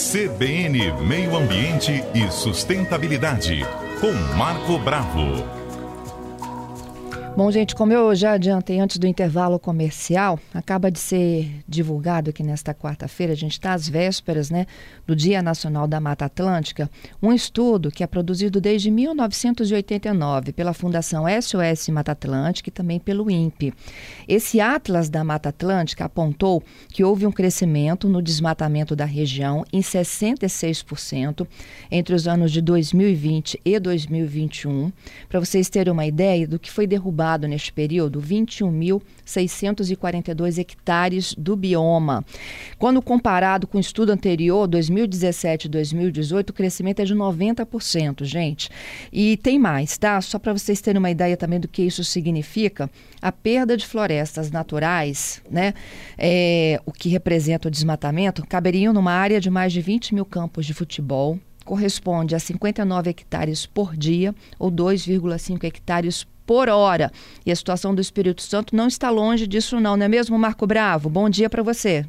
CBN Meio Ambiente e Sustentabilidade, com Marco Bravo. Bom, gente, como eu já adiantei antes do intervalo comercial, acaba de ser divulgado aqui nesta quarta-feira, a gente está às vésperas né, do Dia Nacional da Mata Atlântica, um estudo que é produzido desde 1989 pela Fundação SOS Mata Atlântica e também pelo INPE. Esse Atlas da Mata Atlântica apontou que houve um crescimento no desmatamento da região em 66% entre os anos de 2020 e 2021. Para vocês terem uma ideia do que foi derrubado derrubado neste período 21.642 hectares do bioma. Quando comparado com o estudo anterior, 2017 e 2018, o crescimento é de 90%, gente. E tem mais, tá? Só para vocês terem uma ideia também do que isso significa, a perda de florestas naturais, né? É, o que representa o desmatamento, caberiam numa área de mais de 20 mil campos de futebol, corresponde a 59 hectares por dia ou 2,5 hectares por hora. E a situação do Espírito Santo não está longe disso, não, não é mesmo, Marco Bravo? Bom dia para você.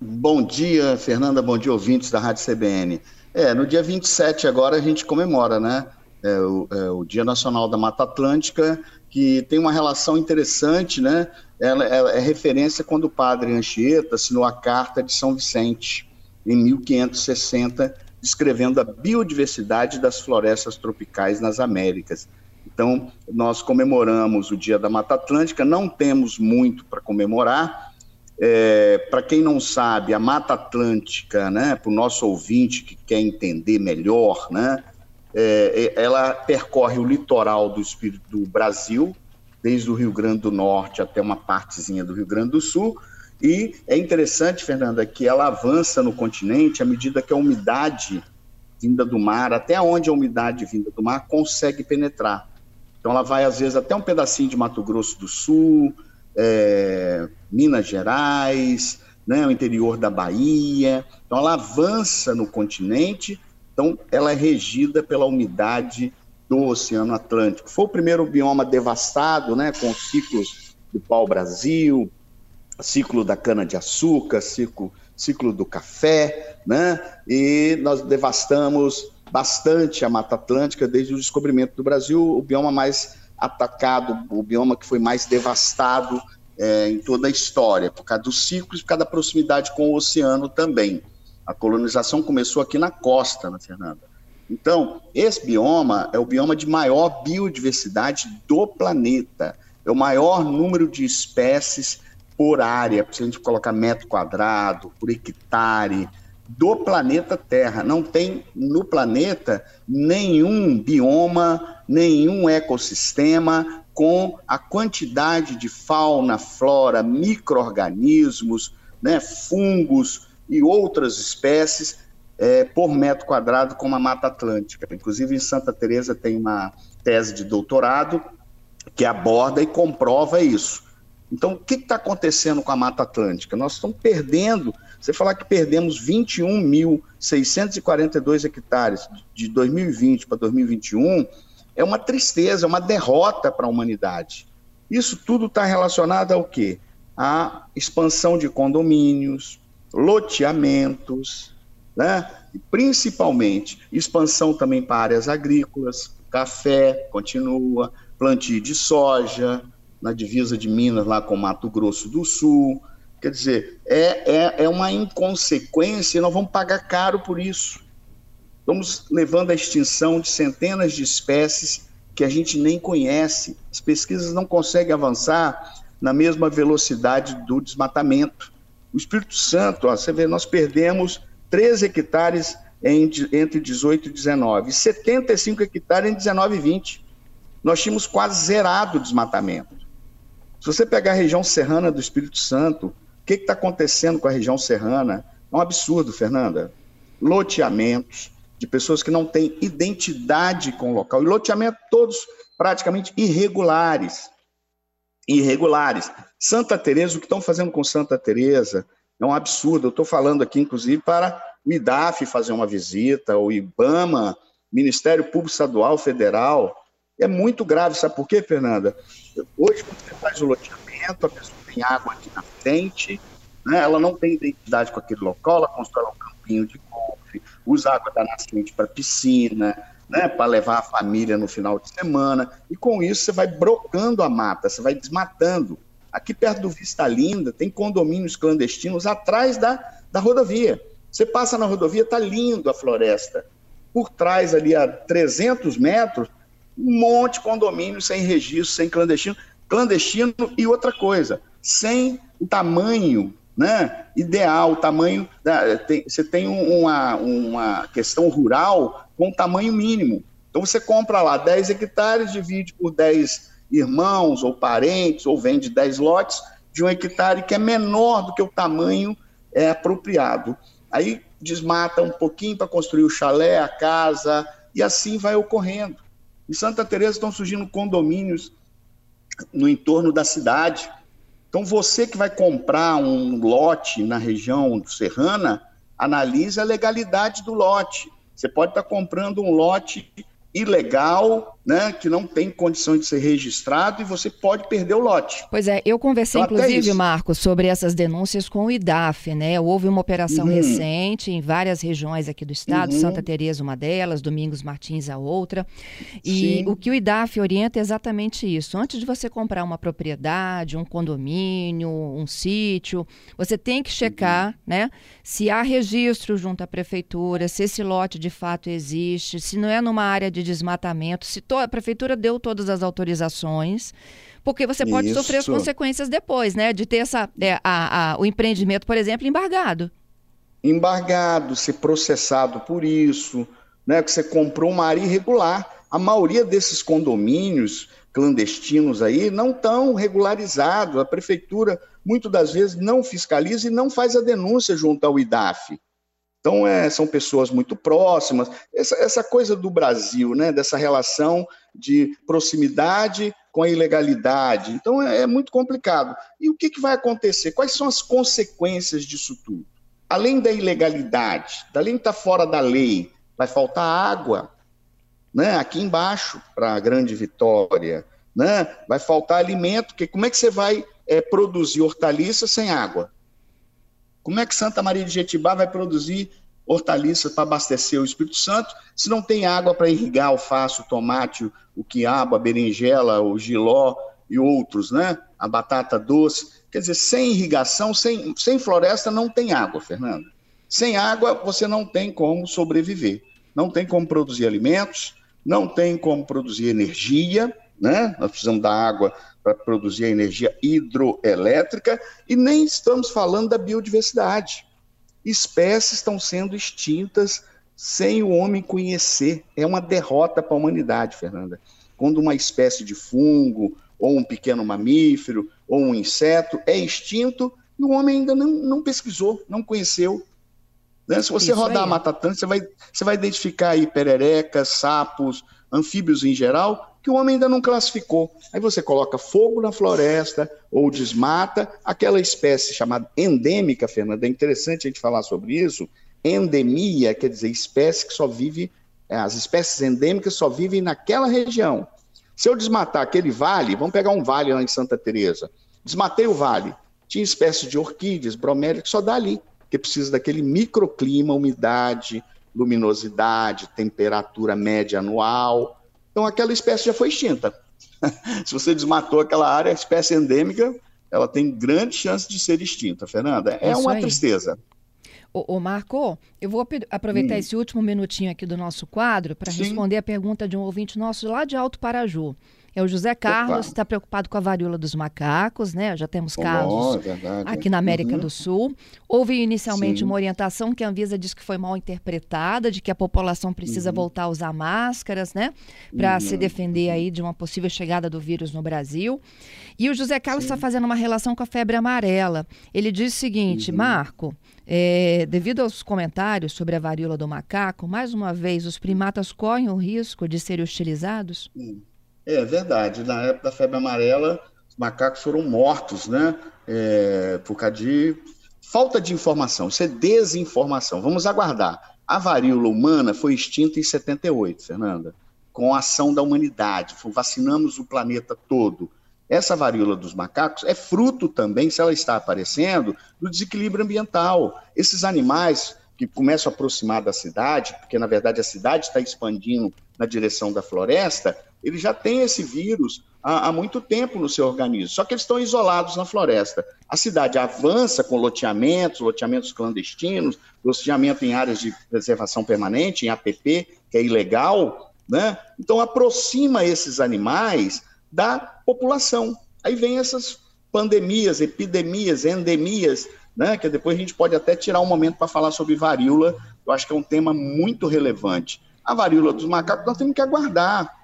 Bom dia, Fernanda. Bom dia, ouvintes da Rádio CBN. É, no dia 27 agora a gente comemora, né? É o, é o, Dia Nacional da Mata Atlântica, que tem uma relação interessante, né? Ela, ela é referência quando o padre Anchieta assinou a Carta de São Vicente, em 1560, descrevendo a biodiversidade das florestas tropicais nas Américas. Então, nós comemoramos o Dia da Mata Atlântica, não temos muito para comemorar. É, para quem não sabe, a Mata Atlântica, né, para o nosso ouvinte que quer entender melhor, né, é, é, ela percorre o litoral do, Espírito, do Brasil, desde o Rio Grande do Norte até uma partezinha do Rio Grande do Sul, e é interessante, Fernanda, que ela avança no continente à medida que a umidade vinda do mar, até onde a umidade vinda do mar consegue penetrar. Então ela vai, às vezes, até um pedacinho de Mato Grosso do Sul, é, Minas Gerais, né, o interior da Bahia. Então ela avança no continente, então ela é regida pela umidade do Oceano Atlântico. Foi o primeiro bioma devastado, né, com ciclos do pau-brasil, ciclo da cana-de-açúcar, ciclo, ciclo do café, né, e nós devastamos bastante a Mata Atlântica desde o descobrimento do Brasil, o bioma mais atacado, o bioma que foi mais devastado é, em toda a história, por causa dos ciclos, por causa da proximidade com o oceano também. A colonização começou aqui na costa, na né, Fernanda. Então, esse bioma é o bioma de maior biodiversidade do planeta. É o maior número de espécies por área, se a gente colocar metro quadrado, por hectare, do planeta Terra. Não tem no planeta nenhum bioma, nenhum ecossistema com a quantidade de fauna, flora, micro-organismos, né, fungos e outras espécies é, por metro quadrado como a Mata Atlântica. Inclusive, em Santa Teresa tem uma tese de doutorado que aborda e comprova isso. Então, o que está acontecendo com a Mata Atlântica? Nós estamos perdendo você falar que perdemos 21.642 hectares de 2020 para 2021 é uma tristeza, é uma derrota para a humanidade. Isso tudo está relacionado ao quê? A expansão de condomínios, loteamentos, né? E principalmente expansão também para áreas agrícolas, café continua, plantio de soja, na divisa de Minas lá com Mato Grosso do Sul, Quer dizer, é, é, é uma inconsequência e nós vamos pagar caro por isso. Estamos levando à extinção de centenas de espécies que a gente nem conhece. As pesquisas não conseguem avançar na mesma velocidade do desmatamento. O Espírito Santo, ó, você vê, nós perdemos 13 hectares em, entre 18 e 19, e 75 hectares em 19 e 20. Nós tínhamos quase zerado o desmatamento. Se você pegar a região serrana do Espírito Santo, que está acontecendo com a região serrana? É um absurdo, Fernanda. Loteamentos de pessoas que não têm identidade com o local. E loteamentos todos praticamente irregulares. Irregulares. Santa Teresa, o que estão fazendo com Santa Teresa é um absurdo. Eu estou falando aqui, inclusive, para o IDAF fazer uma visita, o IBAMA, Ministério Público Estadual, Federal. É muito grave, sabe por quê, Fernanda? Hoje, quando você faz o loteamento, a pessoa tem água aqui na frente, né? ela não tem identidade com aquele local, ela constrói um campinho de golfe, usa água da nascente para piscina, né, para levar a família no final de semana, e com isso você vai brocando a mata, você vai desmatando. Aqui perto do Vista Linda tem condomínios clandestinos atrás da, da rodovia. Você passa na rodovia, tá lindo a floresta. Por trás ali a 300 metros, um monte de condomínios sem registro, sem clandestino, clandestino e outra coisa, sem o tamanho né, ideal, o tamanho. Da, tem, você tem uma, uma questão rural com tamanho mínimo. Então você compra lá 10 hectares, divide por 10 irmãos ou parentes, ou vende 10 lotes de um hectare que é menor do que o tamanho é, apropriado. Aí desmata um pouquinho para construir o chalé, a casa, e assim vai ocorrendo. Em Santa Teresa estão surgindo condomínios no entorno da cidade. Então você que vai comprar um lote na região serrana, analise a legalidade do lote. Você pode estar comprando um lote ilegal, né, que não tem condição de ser registrado e você pode perder o lote. Pois é, eu conversei então, inclusive, Marcos, sobre essas denúncias com o IDAF, né? Houve uma operação uhum. recente em várias regiões aqui do estado, uhum. Santa Teresa uma delas, Domingos Martins a outra. E Sim. o que o IDAF orienta é exatamente isso. Antes de você comprar uma propriedade, um condomínio, um sítio, você tem que checar, uhum. né, se há registro junto à prefeitura, se esse lote de fato existe, se não é numa área de de desmatamento, se a prefeitura deu todas as autorizações, porque você pode Isso. sofrer as consequências depois, né? De ter essa, é, a, a, o empreendimento, por exemplo, embargado. Embargado, ser processado por isso, né? Que você comprou uma área irregular. A maioria desses condomínios clandestinos aí não estão regularizados. A prefeitura, muitas das vezes, não fiscaliza e não faz a denúncia junto ao IDAF. Então, é, são pessoas muito próximas. Essa, essa coisa do Brasil, né, dessa relação de proximidade com a ilegalidade. Então, é, é muito complicado. E o que, que vai acontecer? Quais são as consequências disso tudo? Além da ilegalidade, além de estar fora da lei, vai faltar água né, aqui embaixo para a grande vitória. Né? Vai faltar alimento, porque como é que você vai é, produzir hortaliças sem água? Como é que Santa Maria de Jetibá vai produzir hortaliças para abastecer o Espírito Santo se não tem água para irrigar alface, o tomate, o quiabo, a berinjela, o giló e outros, né? A batata doce. Quer dizer, sem irrigação, sem, sem floresta, não tem água, Fernando. Sem água, você não tem como sobreviver. Não tem como produzir alimentos, não tem como produzir energia, né? Nós precisamos da água para produzir a energia hidroelétrica e nem estamos falando da biodiversidade. Espécies estão sendo extintas sem o homem conhecer. É uma derrota para a humanidade, Fernanda. Quando uma espécie de fungo, ou um pequeno mamífero, ou um inseto é extinto e o homem ainda não, não pesquisou, não conheceu. Né? Se você Isso rodar aí. a Mata Atlântica, você vai, você vai identificar aí pererecas, sapos, anfíbios em geral, que o homem ainda não classificou. Aí você coloca fogo na floresta ou desmata aquela espécie chamada endêmica, Fernanda. É interessante a gente falar sobre isso. Endemia quer dizer espécie que só vive, as espécies endêmicas só vivem naquela região. Se eu desmatar aquele vale, vamos pegar um vale lá em Santa Teresa. Desmatei o vale. Tinha espécies de orquídeas, bromélias, que só dá ali, que precisa daquele microclima, umidade, luminosidade, temperatura média anual. Então aquela espécie já foi extinta. Se você desmatou aquela área, a espécie endêmica, ela tem grande chance de ser extinta, Fernanda. É Isso uma aí. tristeza. Ô, Marco, eu vou aproveitar hum. esse último minutinho aqui do nosso quadro para responder a pergunta de um ouvinte nosso lá de Alto Paraju. É o José Carlos, está preocupado com a varíola dos macacos, né? Já temos casos é aqui na América uhum. do Sul. Houve inicialmente Sim. uma orientação que a Anvisa disse que foi mal interpretada, de que a população precisa uhum. voltar a usar máscaras, né? Para uhum. se defender aí de uma possível chegada do vírus no Brasil. E o José Carlos está fazendo uma relação com a febre amarela. Ele diz o seguinte, uhum. Marco, é, devido aos comentários sobre a varíola do macaco, mais uma vez, os primatas correm o risco de serem hostilizados? Sim. É verdade. Na época da febre amarela, os macacos foram mortos, né? É, por causa de falta de informação. Isso é desinformação. Vamos aguardar. A varíola humana foi extinta em 78, Fernanda, com a ação da humanidade. Vacinamos o planeta todo. Essa varíola dos macacos é fruto também, se ela está aparecendo, do desequilíbrio ambiental. Esses animais que começam a aproximar da cidade, porque na verdade a cidade está expandindo na direção da floresta, ele já tem esse vírus há, há, muito tempo no seu organismo, só que eles estão isolados na floresta. A cidade avança com loteamentos, loteamentos clandestinos, loteamento em áreas de preservação permanente, em APP, que é ilegal, né? Então aproxima esses animais da população. Aí vem essas pandemias, epidemias, endemias, né? Que depois a gente pode até tirar um momento para falar sobre varíola. Eu acho que é um tema muito relevante. A varíola dos macacos nós temos que aguardar.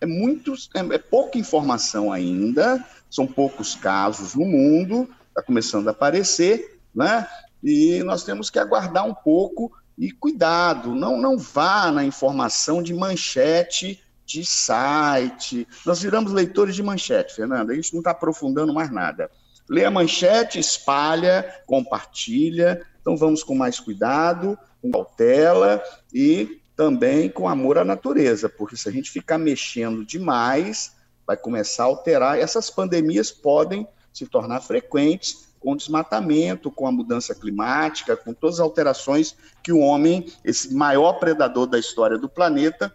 É, muito, é, é pouca informação ainda, são poucos casos no mundo, está começando a aparecer, né? E nós temos que aguardar um pouco e cuidado, não, não vá na informação de manchete de site. Nós viramos leitores de manchete, Fernanda, a gente não está aprofundando mais nada. Lê a manchete, espalha, compartilha. Então vamos com mais cuidado, com cautela e também com amor à natureza, porque se a gente ficar mexendo demais, vai começar a alterar. Essas pandemias podem se tornar frequentes com o desmatamento, com a mudança climática, com todas as alterações que o homem, esse maior predador da história do planeta,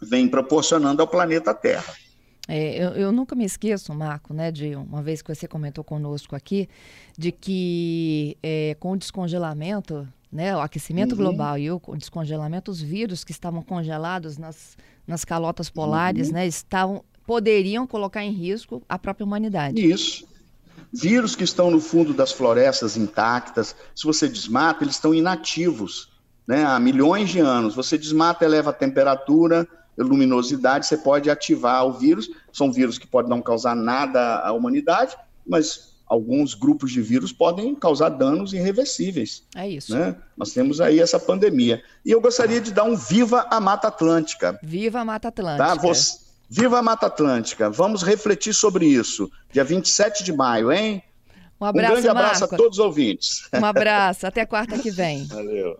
vem proporcionando ao planeta Terra. É, eu, eu, nunca me esqueço, Marco, né, de uma vez que você comentou conosco aqui, de que é, com o descongelamento, né, o aquecimento uhum. global e o descongelamento, os vírus que estavam congelados nas, nas calotas polares, uhum. né, estavam, poderiam colocar em risco a própria humanidade. Isso. Vírus que estão no fundo das florestas intactas, se você desmata, eles estão inativos né, há milhões de anos. Você desmata, eleva a temperatura, luminosidade, você pode ativar o vírus. São vírus que podem não causar nada à humanidade, mas alguns grupos de vírus podem causar danos irreversíveis. É isso. Né? Nós temos aí essa pandemia. E eu gostaria de dar um viva a Mata Atlântica. Viva a Mata Atlântica. Tá? Você... Viva a Mata Atlântica. Vamos refletir sobre isso. Dia 27 de maio, hein? Um abraço, Um grande abraço Marco. a todos os ouvintes. Um abraço. Até quarta que vem. Valeu.